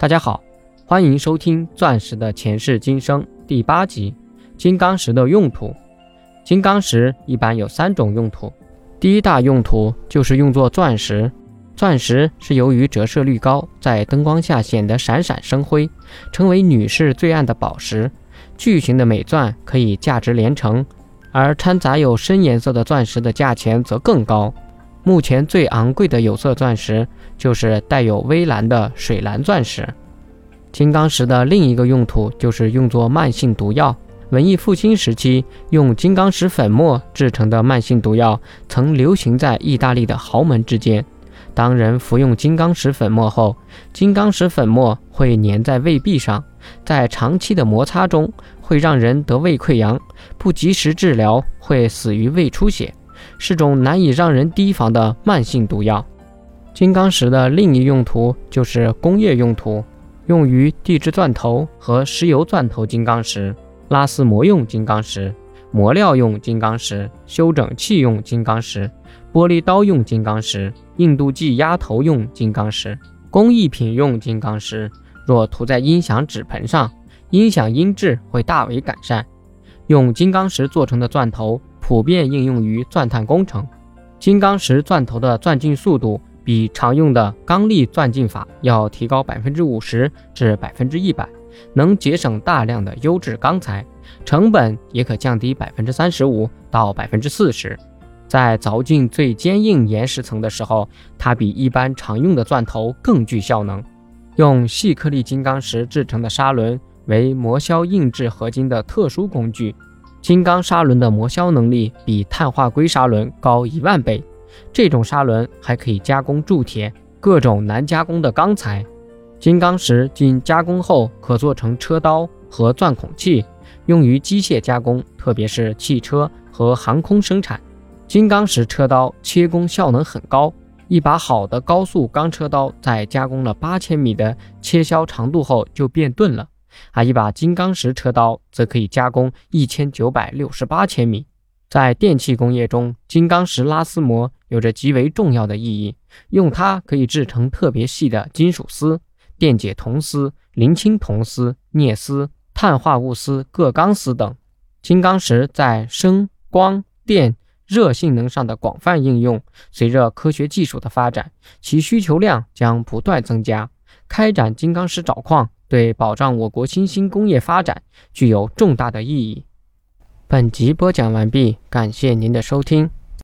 大家好，欢迎收听《钻石的前世今生》第八集。金刚石的用途，金刚石一般有三种用途。第一大用途就是用作钻石。钻石是由于折射率高，在灯光下显得闪闪生辉，成为女士最爱的宝石。巨型的美钻可以价值连城，而掺杂有深颜色的钻石的价钱则更高。目前最昂贵的有色钻石就是带有微蓝的水蓝钻石。金刚石的另一个用途就是用作慢性毒药。文艺复兴时期用金刚石粉末制成的慢性毒药曾流行在意大利的豪门之间。当人服用金刚石粉末后，金刚石粉末会粘在胃壁上，在长期的摩擦中会让人得胃溃疡，不及时治疗会死于胃出血。是种难以让人提防的慢性毒药。金刚石的另一用途就是工业用途，用于地质钻头和石油钻头金刚石、拉丝膜用金刚石、磨料用金刚石、修整器用金刚石、玻璃刀用金刚石、印度计压头用金刚石、工艺品用金刚石。若涂在音响纸盆上，音响音质会大为改善。用金刚石做成的钻头。普遍应用于钻探工程。金刚石钻头的钻进速度比常用的钢粒钻进法要提高百分之五十至百分之一百，能节省大量的优质钢材，成本也可降低百分之三十五到百分之四十。在凿进最坚硬岩石层的时候，它比一般常用的钻头更具效能。用细颗粒金刚石制成的砂轮为磨削硬质合金的特殊工具。金刚砂轮的磨削能力比碳化硅砂轮高一万倍。这种砂轮还可以加工铸铁、各种难加工的钢材。金刚石经加工后可做成车刀和钻孔器，用于机械加工，特别是汽车和航空生产。金刚石车刀切工效能很高，一把好的高速钢车刀在加工了八千米的切削长度后就变钝了。而一把金刚石车刀则可以加工一千九百六十八千米。在电气工业中，金刚石拉丝膜有着极为重要的意义，用它可以制成特别细的金属丝、电解铜丝、磷青铜丝、镍丝、碳化物丝、铬钢丝等。金刚石在声、光电、热性能上的广泛应用，随着科学技术的发展，其需求量将不断增加。开展金刚石找矿。对保障我国新兴工业发展具有重大的意义。本集播讲完毕，感谢您的收听。